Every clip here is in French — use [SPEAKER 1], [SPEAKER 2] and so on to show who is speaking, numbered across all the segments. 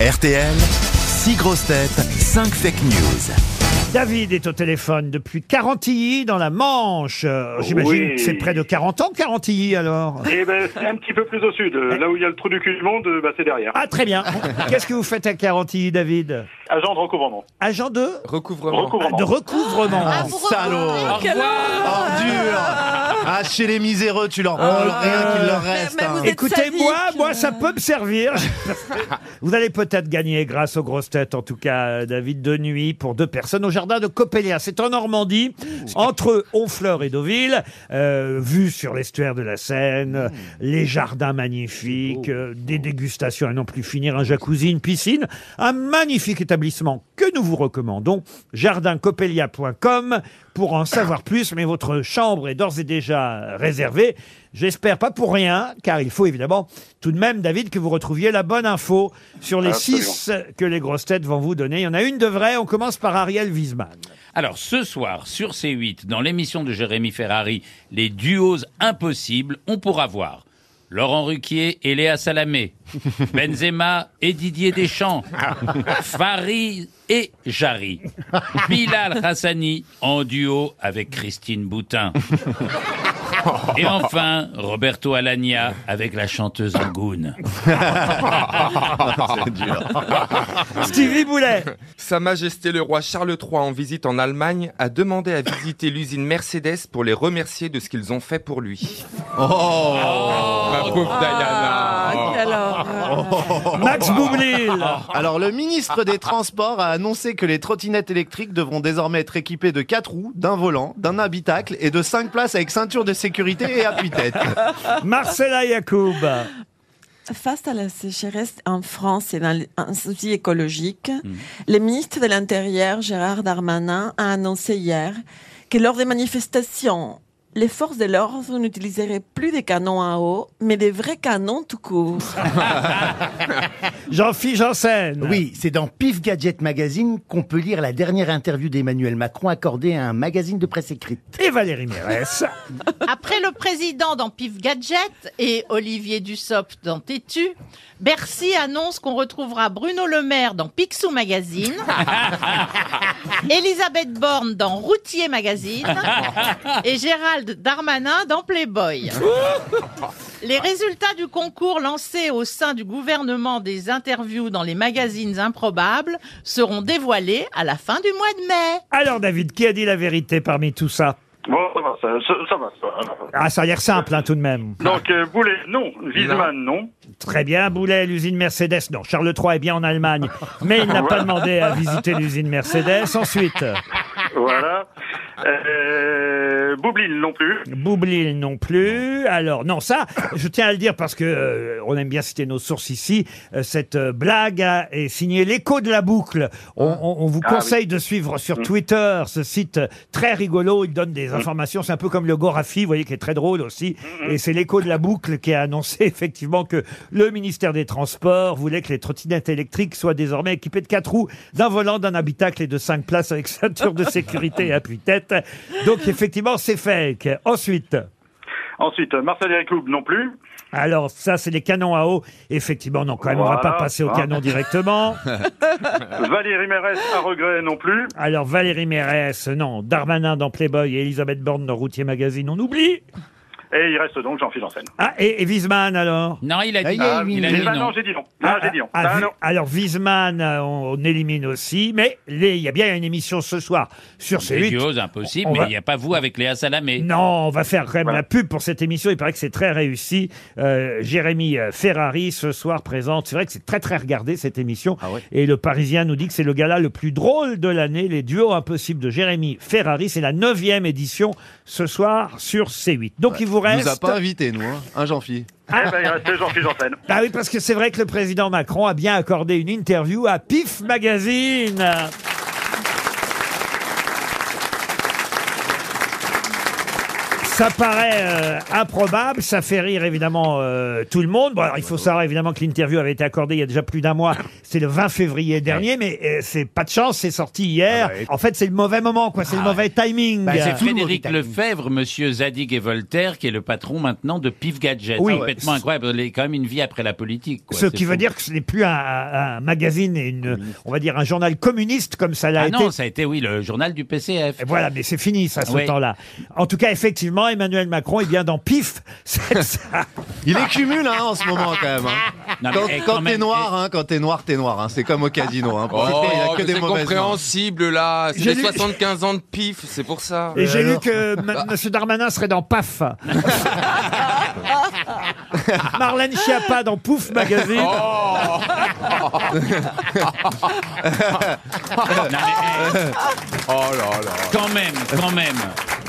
[SPEAKER 1] RTL, 6 grosses têtes, 5 fake news.
[SPEAKER 2] David est au téléphone depuis Carantilly, dans la Manche. Euh, J'imagine
[SPEAKER 3] Oui.
[SPEAKER 2] que c'est près de 40 ans, Carantilly, alors
[SPEAKER 3] Eh ben, c'est un petit peu plus au sud. Là où il y a le trou du cul du monde, bah, c'est derrière.
[SPEAKER 2] Ah, très bien. Qu'est-ce que vous faites à Carantilly, David?
[SPEAKER 3] Agent de recouvrement.
[SPEAKER 2] Agent de
[SPEAKER 4] Recouvrement.
[SPEAKER 3] Recouvrement.
[SPEAKER 2] De recouvrement.
[SPEAKER 5] Salaud Ordure Ah, chez les miséreux, tu leur prends rien qu'il leur reste. hein.
[SPEAKER 2] Écoutez, moi, moi, ça peut me servir. Vous allez peut-être gagner, grâce aux grosses têtes, en tout cas, David, de nuit pour deux personnes au jardin de Coppelia. C'est en Normandie, entre Honfleur et Deauville, euh, vue sur l'estuaire de la Seine, les jardins magnifiques, euh, des dégustations à non plus finir, un jacuzzi, une piscine, un magnifique établissement que nous vous recommandons, jardincoppelia.com pour en savoir plus, mais votre chambre est d'ores et déjà réservée. J'espère pas pour rien, car il faut évidemment tout de même, David, que vous retrouviez la bonne info sur les
[SPEAKER 3] Absolument.
[SPEAKER 2] six que les grosses têtes vont vous donner. Il y en a une de vraie, on commence par Ariel Wiesman.
[SPEAKER 6] Alors ce soir sur C8, dans l'émission de Jérémy Ferrari, les duos impossibles, on pourra voir Laurent Ruquier et Léa Salamé, Benzema et Didier Deschamps, Farid et Jarry, Bilal Hassani en duo avec Christine Boutin. Et enfin, Roberto Alagna avec la chanteuse Angoune.
[SPEAKER 5] C'est dur.
[SPEAKER 2] Stevie Boulet.
[SPEAKER 4] Sa Majesté le roi Charles III en visite en Allemagne a demandé à visiter l'usine Mercedes pour les remercier de ce qu'ils ont fait pour lui.
[SPEAKER 5] Oh
[SPEAKER 4] Ma pauvre Diana.
[SPEAKER 7] quelle horreur.
[SPEAKER 2] Max Boublil.
[SPEAKER 5] Alors, le ministre des Transports a annoncé que les trottinettes électriques devront désormais être équipées de 4 roues, d'un volant, d'un habitacle et de 5 places avec ceinture de sécurité et appui-tête.
[SPEAKER 2] Marcella Yacoub.
[SPEAKER 7] Face à la sécheresse en France et dans un souci écologique, le ministre de l'Intérieur, Gérard Darmanin, a annoncé hier que lors des manifestations, les forces de l'ordre n'utiliseraient plus des canons à eau, mais des vrais canons tout court.
[SPEAKER 2] Jean-Philippe Janssen.
[SPEAKER 8] Oui, c'est dans Pif Gadget Magazine qu'on peut lire la dernière interview d'Emmanuel Macron accordée à un magazine de presse écrite.
[SPEAKER 2] Et Valérie Mérès.
[SPEAKER 9] Après le président dans Pif Gadget et Olivier Dussopt dans Tétu, Bercy annonce qu'on retrouvera Bruno Le Maire dans Picsou Magazine, Elisabeth Borne dans Routier Magazine et Gérald Darmanin dans Playboy. Les résultats du concours lancé au sein du gouvernement des interviews dans les magazines improbables seront dévoilés à la fin du mois de mai.
[SPEAKER 2] Alors David, qui a dit la vérité parmi tout ça?
[SPEAKER 3] Bon, ça va, ça, ça, ça va. ça va.
[SPEAKER 2] Ah, ça a l'air simple hein, tout de même.
[SPEAKER 3] Donc, euh, Boulet, non. Wiesmann, non.
[SPEAKER 2] Très bien, Boulet, l'usine Mercedes. Non, Charles III est bien en Allemagne, mais il n'a pas demandé à visiter l'usine Mercedes. Ensuite,
[SPEAKER 3] Voilà. Euh, Boublil, non plus.
[SPEAKER 2] Boublil non plus. Alors, non, ça, je tiens à le dire parce que euh, on aime bien citer nos sources ici. Euh, cette euh, blague a- est signée l'écho de la boucle. On, on- on vous
[SPEAKER 3] Ah,
[SPEAKER 2] conseille de suivre sur Twitter ce site très rigolo. Il donne des informations. C'est un peu comme le Gorafi, vous voyez, qui est très drôle aussi. Et c'est l'écho de la boucle qui a annoncé effectivement que le ministère des Transports voulait que les trottinettes électriques soient désormais équipées de quatre roues, d'un volant, d'un habitacle et de cinq places avec ceinture de sécurité et appui-tête. Donc effectivement, c'est fake. Ensuite.
[SPEAKER 3] Ensuite, euh, Marcel Yacoub, non plus.
[SPEAKER 2] Alors ça, c'est les canons à eau. Effectivement, non, quand même, on va
[SPEAKER 3] Voilà.
[SPEAKER 2] pas passer au
[SPEAKER 3] Ah.
[SPEAKER 2] canon directement.
[SPEAKER 3] Valérie Mérès, à regret, non plus.
[SPEAKER 2] Alors Valérie Mérès, non. Darmanin dans Playboy et Elisabeth Borne dans Routier Magazine, on oublie.
[SPEAKER 3] Et il reste donc Jean-Philippe Janssen.
[SPEAKER 2] Ah, et, et Wiesmann alors
[SPEAKER 6] Non, il a dit,
[SPEAKER 8] Ah,
[SPEAKER 6] il a dit
[SPEAKER 3] ben
[SPEAKER 6] non.
[SPEAKER 3] non, j'ai dit non. Non, j'ai dit non.
[SPEAKER 2] ah,
[SPEAKER 3] Ah,
[SPEAKER 2] Vi-
[SPEAKER 3] non.
[SPEAKER 2] alors Wiesmann, euh, on, on élimine aussi, mais les- il y a bien une émission ce soir sur
[SPEAKER 6] Les
[SPEAKER 2] C8.
[SPEAKER 6] duos impossibles,
[SPEAKER 2] On
[SPEAKER 6] mais
[SPEAKER 2] va-
[SPEAKER 6] il n'y a pas vous avec Léa Salamé.
[SPEAKER 2] Non, on va faire quand même
[SPEAKER 3] Voilà.
[SPEAKER 2] la pub pour cette émission. Il paraît que c'est très réussi. Euh, Jérémy euh, Ferrari ce soir présente. C'est vrai que c'est très très regardé cette émission.
[SPEAKER 5] Ah ouais.
[SPEAKER 2] Et le Parisien nous dit que c'est le gala le plus drôle de l'année. Les duos impossibles de Jérémy Ferrari. C'est la neuvième édition ce soir sur C8. Donc il vous
[SPEAKER 5] Il nous a
[SPEAKER 2] reste.
[SPEAKER 5] pas invités, nous, hein, hein Jean-Phi
[SPEAKER 3] Eh ben, il reste Jean-Philippe Janssen.
[SPEAKER 2] Ah oui, parce que c'est vrai que le président Macron a bien accordé une interview à Pif Magazine. Ça paraît euh, improbable, ça fait rire évidemment euh, tout le monde. Bon, alors, il faut savoir évidemment que l'interview avait été accordée il y a déjà plus d'un mois. C'est le 20 février dernier, mais euh, c'est pas de chance, c'est sorti hier. En fait, c'est le mauvais moment, quoi. C'est le mauvais timing.
[SPEAKER 6] Bah, c'est Frédéric Lefebvre, monsieur Zadig et Voltaire, qui est le patron maintenant de Pif Gadget.
[SPEAKER 2] Oui.
[SPEAKER 6] C'est complètement incroyable. Il a quand même une vie après la politique. quoi.
[SPEAKER 2] Ce
[SPEAKER 6] C'est
[SPEAKER 2] qui
[SPEAKER 6] fou.
[SPEAKER 2] veut dire que ce n'est plus un, un magazine et une, on va dire un journal communiste comme ça l'a
[SPEAKER 6] Ah
[SPEAKER 2] été.
[SPEAKER 6] non, ça a été, oui, le journal du PCF.
[SPEAKER 2] Et voilà, mais c'est fini, ça, ce
[SPEAKER 6] Oui.
[SPEAKER 2] temps-là. En tout cas, effectivement, Emmanuel Macron est bien dans pif. C'est ça.
[SPEAKER 5] Il est cumul hein, en ce moment quand même. hein.
[SPEAKER 6] Non, mais,
[SPEAKER 5] Quand,
[SPEAKER 6] eh,
[SPEAKER 5] quand
[SPEAKER 6] quand
[SPEAKER 5] t'es
[SPEAKER 6] même,
[SPEAKER 5] noir, hein, quand t'es noir, t'es noir. hein. C'est comme au casino. Hein. Pour
[SPEAKER 4] Oh,
[SPEAKER 5] l'instant, il y a que
[SPEAKER 4] mais
[SPEAKER 5] des
[SPEAKER 4] c'est
[SPEAKER 5] mauvaises
[SPEAKER 4] compréhensible là. C'est
[SPEAKER 2] J'ai
[SPEAKER 4] les
[SPEAKER 2] lu-
[SPEAKER 4] 75 ans de pif, c'est pour ça.
[SPEAKER 2] Et j'ai lu que M. Monsieur Darmanin serait dans PAF. Marlène Schiappa dans Pouf Magazine.
[SPEAKER 6] Non, mais, eh,
[SPEAKER 4] Oh là là.
[SPEAKER 6] quand même, quand même.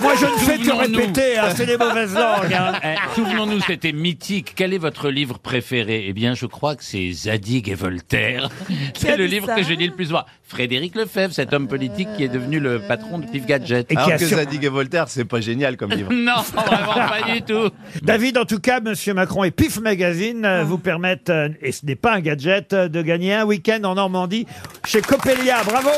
[SPEAKER 2] Moi, je ne fais que
[SPEAKER 6] Souvenons-nous.
[SPEAKER 2] répéter, hein, c'est les mauvaises langues. hein.
[SPEAKER 6] Eh, Souvenons-nous, c'était mythique. Quel est votre livre préféré? Eh bien, je crois que c'est Zadig et Voltaire. C'est le livre que je lis le plus souvent. Frédéric Lefebvre, cet homme politique qui est devenu le patron de Pif Gadget.
[SPEAKER 2] Et qui
[SPEAKER 5] Alors que Zadig et Voltaire, c'est pas génial comme livre.
[SPEAKER 6] Non, vraiment pas du tout.
[SPEAKER 2] David, en tout cas, Monsieur Macron et Pif Magazine euh, vous permettent, euh, et ce n'est pas un gadget, euh, de gagner un week-end en Normandie chez Coppelia. Bravo